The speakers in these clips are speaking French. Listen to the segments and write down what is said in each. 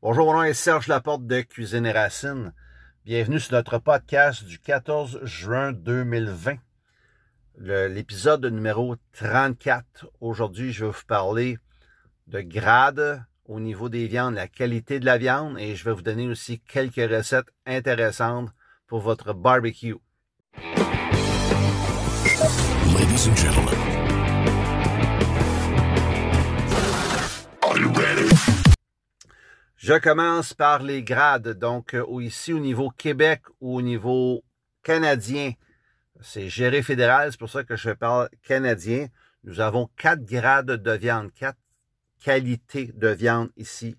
Bonjour, mon nom est Serge Laporte de Cuisine et Racines. Bienvenue sur notre podcast du 14 juin 2020, l'épisode numéro 34. Aujourd'hui, je vais vous parler de grade au niveau des viandes, la qualité de la viande et je vais vous donner aussi quelques recettes intéressantes pour votre barbecue. Ladies and gentlemen. Je commence par les grades. Donc, euh, ici au niveau Québec ou au niveau canadien, c'est géré fédéral, c'est pour ça que je parle canadien. Nous avons quatre grades de viande, quatre qualités de viande ici.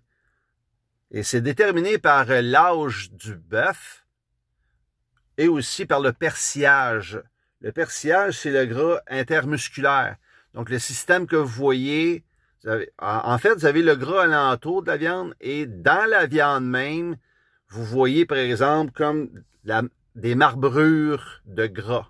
Et c'est déterminé par euh, l'âge du bœuf et aussi par le persillage. Le persillage, c'est le gras intermusculaire. Donc, le système que vous voyez, en fait, vous avez le gras alentour de la viande et dans la viande même, vous voyez par exemple comme des marbrures de gras.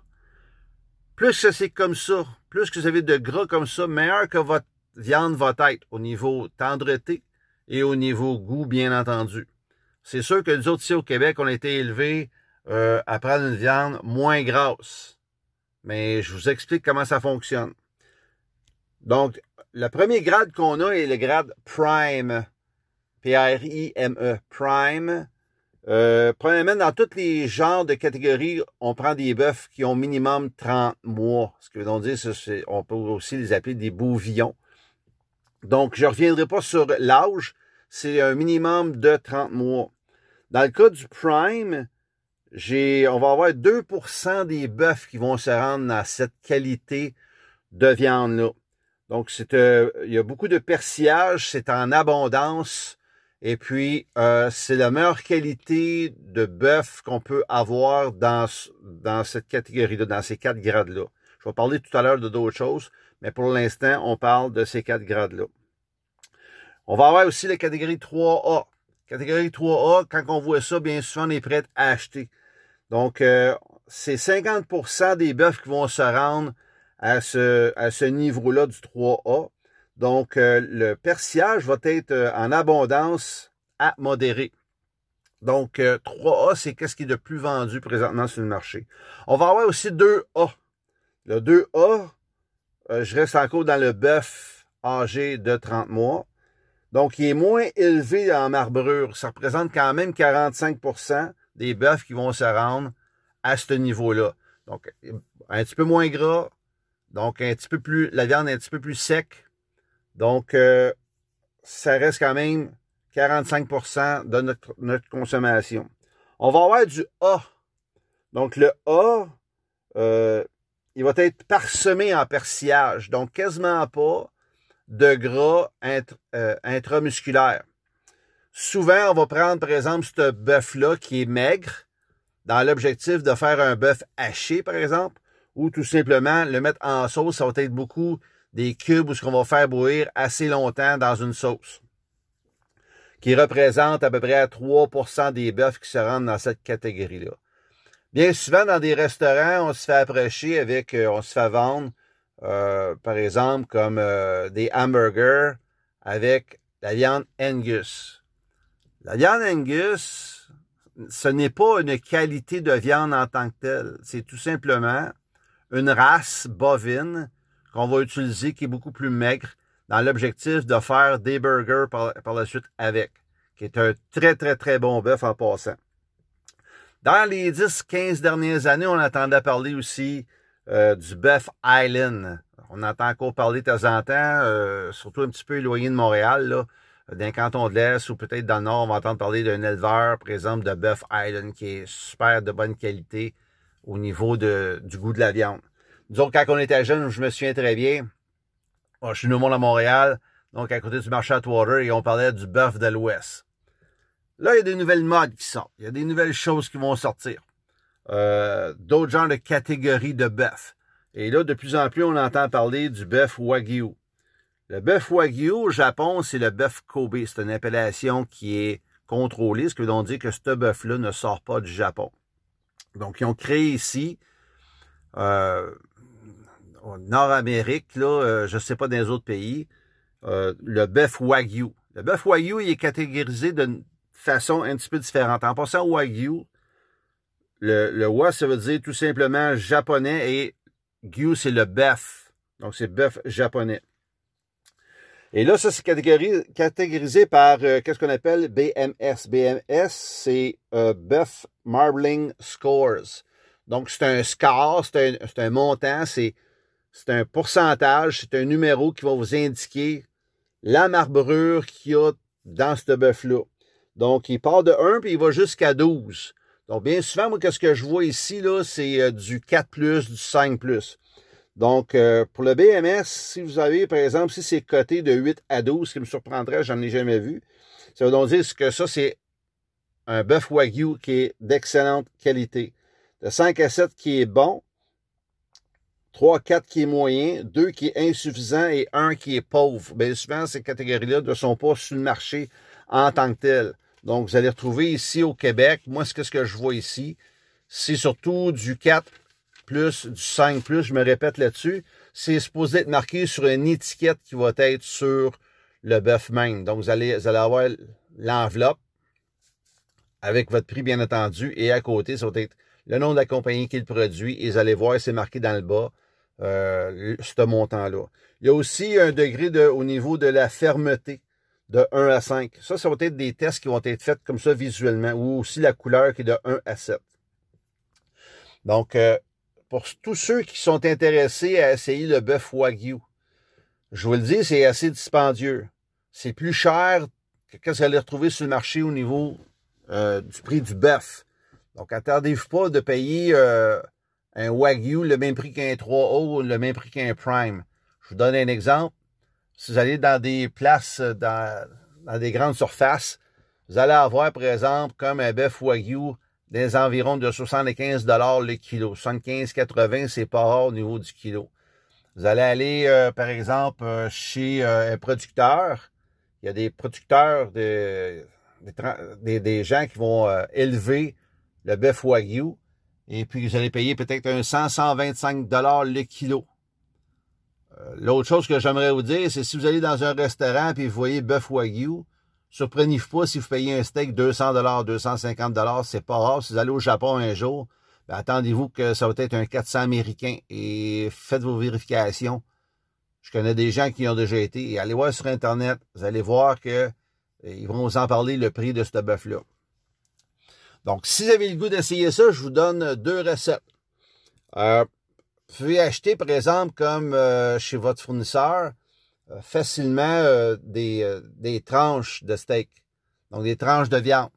Plus que c'est comme ça, plus que vous avez de gras comme ça, meilleur que votre viande va être au niveau tendreté et au niveau goût, bien entendu. C'est sûr que nous autres ici au Québec, on a été élevés euh, à prendre une viande moins grasse. Mais je vous explique comment ça fonctionne. Donc, le premier grade qu'on a est le grade Prime. P-R-I-M-E. Prime. Euh, premièrement, dans tous les genres de catégories, on prend des bœufs qui ont minimum 30 mois. Ce que veut dire, c'est, on peut aussi les appeler des bouvillons. Donc, je ne reviendrai pas sur l'âge. C'est un minimum de 30 mois. Dans le cas du Prime, on va avoir 2% des bœufs qui vont se rendre à cette qualité de viande-là. Donc, euh, il y a beaucoup de persillage, c'est en abondance. Et puis, euh, c'est la meilleure qualité de bœuf qu'on peut avoir dans, dans cette catégorie-là, dans ces quatre grades-là. Je vais parler tout à l'heure de d'autres choses, mais pour l'instant, on parle de ces quatre grades-là. On va avoir aussi la catégorie 3A. Catégorie 3A, quand on voit ça, bien souvent, on est prêt à acheter. Donc, euh, c'est 50% des bœufs qui vont se rendre à ce, niveau-là du 3A. Donc, euh, le persillage va être euh, en abondance à modéré. Donc, 3A, euh, c'est qu'est-ce qui est de plus vendu présentement sur le marché. On va avoir aussi 2A. Le 2A, je reste encore dans le bœuf âgé de 30 mois. Donc, il est moins élevé en marbrure. Ça représente quand même 45% des bœufs qui vont se rendre à ce niveau-là. Donc, un petit peu moins gras, donc, la viande est un petit peu plus sec. Donc, euh, ça reste quand même 45% de notre, notre, consommation. On va avoir du A. Donc, le A, euh, il va être parsemé en persillage. Donc, quasiment pas de gras euh, intramusculaire. Souvent, on va prendre, par exemple, ce bœuf-là qui est maigre, dans l'objectif de faire un bœuf haché, par exemple ou tout simplement le mettre en sauce. Ça va être beaucoup des cubes où ce qu'on va faire bouillir assez longtemps dans une sauce qui représente à peu près 3% des bœufs qui se rendent dans cette catégorie-là. Bien souvent, dans des restaurants, on se fait approcher avec, euh, on se fait vendre, euh, par exemple, comme euh, des hamburgers avec la viande Angus. La viande Angus, ce n'est pas une qualité de viande en tant que telle. C'est tout simplement une race bovine qu'on va utiliser qui est beaucoup plus maigre dans l'objectif de faire des burgers par, la suite avec, qui est un très, très, très bon bœuf en passant. Dans les 10-15 dernières années, on entendait parler aussi euh, du bœuf Island. On entend encore parler de temps en temps, euh, surtout un petit peu éloigné de Montréal, d'un canton de l'Est ou peut-être dans le Nord, on va entendre parler d'un éleveur, par exemple, de bœuf Island qui est super de bonne qualité, au niveau du goût de la viande. Nous quand on était jeunes, je me souviens très bien, je suis nouveau à Montréal, donc à côté du marché Atwater, et on parlait du bœuf de l'Ouest. Là, il y a des nouvelles modes qui sortent. Il y a des nouvelles choses qui vont sortir. Euh, d'autres genres de catégories de bœuf. Et là, de plus en plus, on entend parler du bœuf Wagyu. Le bœuf Wagyu au Japon, c'est le bœuf Kobe. C'est une appellation qui est contrôlée, ce que veut dire que ce bœuf-là ne sort pas du Japon. Donc, ils ont créé ici, euh, au Nord-Amérique, là, euh, je ne sais pas dans les autres pays, euh, le bœuf Wagyu. Le bœuf Wagyu, il est catégorisé d'une façon un petit peu différente. En passant au Wagyu, le, wa, ça veut dire tout simplement japonais et gyu, c'est le bœuf. Donc, c'est bœuf japonais. Et là, ça, c'est catégorisé, par euh, qu'est-ce qu'on appelle BMS. BMS, c'est euh, Buff Marbling Scores. Donc, c'est un score, c'est un, montant, c'est un pourcentage, c'est un numéro qui va vous indiquer la marbrure qu'il y a dans ce bœuf-là. Donc, il part de 1 puis il va jusqu'à 12. Donc, bien souvent, moi, qu'est-ce que je vois ici, là, c'est euh, du 4 du 5 donc, euh, pour le BMS, si vous avez, par exemple, si c'est coté de 8 à 12, ce qui me surprendrait, j'en ai jamais vu, ça veut donc dire que ça, c'est un bœuf Wagyu qui est d'excellente qualité. De 5 à 7 qui est bon, 3 4 qui est moyen, 2 qui est insuffisant et 1 qui est pauvre. Bien souvent, ces catégories-là ne sont pas sur le marché en tant que tel. Donc, vous allez retrouver ici au Québec, moi, ce que, ce que je vois ici, c'est surtout du 4 plus, du 5 plus, je me répète là-dessus, c'est supposé être marqué sur une étiquette qui va être sur le bœuf même. Donc, vous allez avoir l'enveloppe avec votre prix, bien entendu, et à côté, ça va être le nom de la compagnie qui le produit, et vous allez voir, c'est marqué dans le bas, euh, ce montant-là. Il y a aussi un degré de, au niveau de la fermeté de 1 à 5. Ça, ça va être des tests qui vont être faits comme ça visuellement, ou aussi la couleur qui est de 1 à 7. Donc, euh, pour tous ceux qui sont intéressés à essayer le bœuf Wagyu. Je vous le dis, c'est assez dispendieux. C'est plus cher que ce que vous allez retrouver sur le marché au niveau euh, du prix du bœuf. Donc, attendez-vous pas de payer euh, un Wagyu le même prix qu'un 3O ou le même prix qu'un Prime. Je vous donne un exemple. Si vous allez dans des places, dans, dans des grandes surfaces, vous allez avoir, par exemple, comme un bœuf Wagyu des environs de 75 dollars le kilo. 75-80, c'est pas rare au niveau du kilo. Vous allez aller, euh, par exemple, euh, chez euh, un producteur. Il y a des producteurs, de, des, gens qui vont élever le bœuf wagyu. Et puis, vous allez payer peut-être un 100-125 dollars le kilo. L'autre chose que j'aimerais vous dire, c'est si vous allez dans un restaurant et vous voyez bœuf wagyu, Surprenez-vous pas si vous payez un steak 200 dollars, 250 dollars, c'est pas rare. Si vous allez au Japon un jour, ben, attendez-vous que ça va être un 400 américain et faites vos vérifications. Je connais des gens qui y ont déjà été et allez voir sur Internet, vous allez voir que ils vont vous en parler le prix de ce bœuf-là. Donc, si vous avez le goût d'essayer ça, je vous donne deux recettes. Euh, vous pouvez acheter, par exemple, comme euh, chez votre fournisseur, euh, facilement des, des tranches de steak, donc des tranches de viande.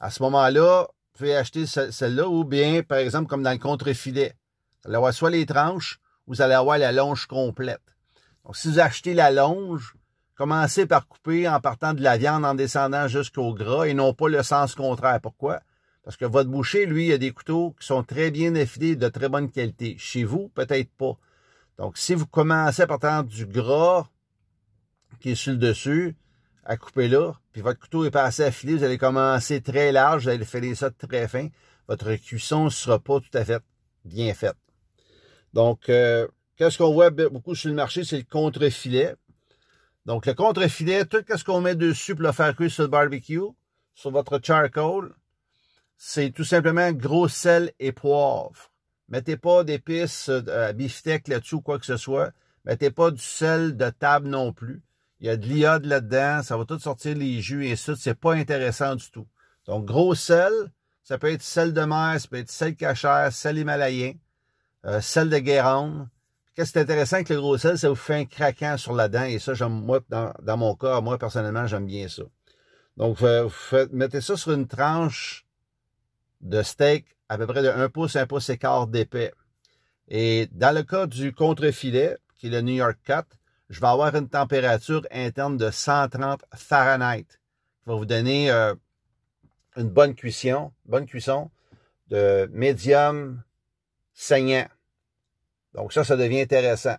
À ce moment-là, vous pouvez acheter celle-là ou bien, par exemple, comme dans le contre-filet. Vous allez avoir soit les tranches ou vous allez avoir la longe complète. Donc, si vous achetez la longe, commencez par couper en partant de la viande en descendant jusqu'au gras et non pas le sens contraire. Pourquoi? Parce que votre boucher, lui, il a des couteaux qui sont très bien affilés, de très bonne qualité. Chez vous, peut-être pas. Donc, si vous commencez à partir du gras, qui est sur le dessus, à couper là, puis votre couteau est pas assez affilé, vous allez commencer très large, vous allez faire ça très fin. Votre cuisson ne sera pas tout à fait bien faite. Donc, euh, qu'est-ce qu'on voit beaucoup sur le marché, c'est le contre-filet. Donc, le contre-filet, tout ce qu'on met dessus pour le faire cuire sur le barbecue, sur votre charcoal, c'est tout simplement gros sel et poivre. Mettez pas d'épices euh, beefsteak là-dessus ou quoi que ce soit. Mettez pas du sel de table non plus. Il y a de l'iode là-dedans, ça va tout sortir les jus et ça, c'est pas intéressant du tout. Donc, gros sel, ça peut être sel de mer, ça peut être sel cachère, sel himalayen, euh, sel de Guérande. Qu'est-ce qui est intéressant avec le gros sel, ça vous fait un craquant sur la dent et ça, j'aime, moi, dans, mon cas, moi, personnellement, j'aime bien ça. Donc, vous mettez ça sur une tranche de steak à peu près de 1 pouce, 1 pouce et quart d'épais. Et dans le cas du contre-filet, qui est le New York Cut, je vais avoir une température interne de 130 Fahrenheit qui va vous donner euh, une bonne cuisson, bonne cuisson de médium saignant. Donc ça, ça devient intéressant.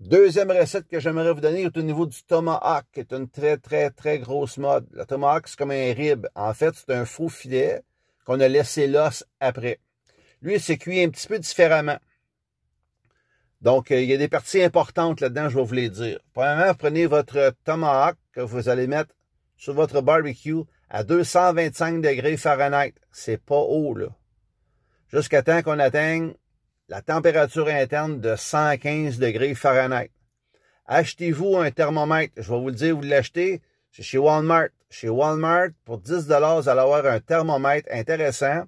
Deuxième recette que j'aimerais vous donner est au niveau du tomahawk, qui est une très, très, très grosse mode. Le tomahawk, c'est comme un rib. En fait, c'est un faux filet qu'on a laissé l'os après. Lui, il s'est cuit un petit peu différemment. Donc, euh, il y a des parties importantes là-dedans, je vais vous les dire. Premièrement, vous prenez votre tomahawk que vous allez mettre sur votre barbecue à 225 degrés Fahrenheit. C'est pas haut, là. Jusqu'à temps qu'on atteigne la température interne de 115 degrés Fahrenheit. Achetez-vous un thermomètre. Je vais vous le dire, vous l'achetez. Chez Walmart. Chez Walmart, pour 10 vous allez avoir un thermomètre intéressant.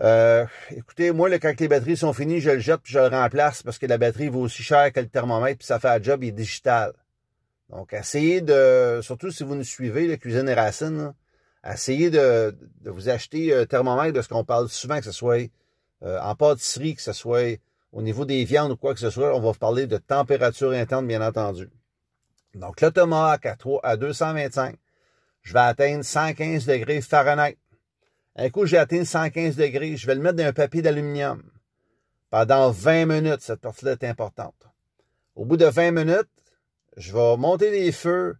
Euh, écoutez, moi, quand les batteries sont finies, je le jette puis je le remplace parce que la batterie vaut aussi cher que le thermomètre puis ça fait un job, il est digital. Donc, essayez de, surtout si vous nous suivez, la cuisine et racines, essayez de, vous acheter un thermomètre parce qu'on parle souvent que ce soit euh, en pâtisserie, que ce soit au niveau des viandes ou quoi que ce soit, on va parler de température interne, bien entendu. Donc, le tomahawk à, 3, à 225, je vais atteindre 115 degrés Fahrenheit. Un coup, j'ai atteint 115 degrés, je vais le mettre dans un papier d'aluminium. Pendant 20 minutes, cette partie-là est importante. Au bout de 20 minutes, je vais monter les feux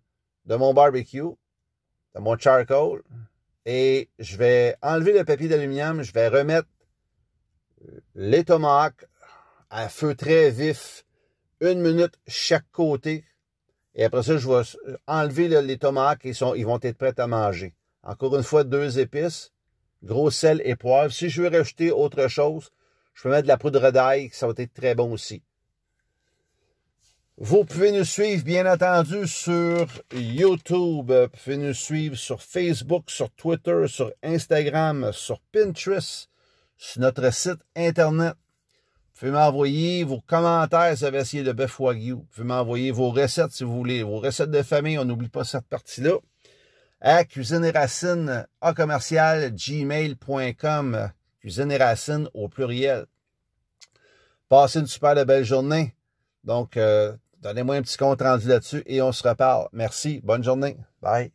de mon barbecue, de mon charcoal, et je vais enlever le papier d'aluminium, je vais remettre les tomahawks à feu très vif, une minute chaque côté. Et après ça, je vais enlever les tomahawks et ils vont être prêts à manger. Encore une fois, deux épices, gros sel et poivre. Si je veux rajouter autre chose, je peux mettre de la poudre d'ail, ça va être très bon aussi. Vous pouvez nous suivre, bien entendu, sur YouTube. Vous pouvez nous suivre sur Facebook, sur Twitter, sur Instagram, sur Pinterest, sur notre site Internet. Vous pouvez m'envoyer vos commentaires si vous avez essayé de bœuf wagyu. Vous pouvez m'envoyer vos recettes si vous voulez. Vos recettes de famille, on n'oublie pas cette partie-là. À cuisine et racines à commercial gmail.com. Cuisine et racines au pluriel. Passez une super belle journée. Donc, euh, donnez-moi un petit compte rendu là-dessus et on se reparle. Merci. Bonne journée. Bye.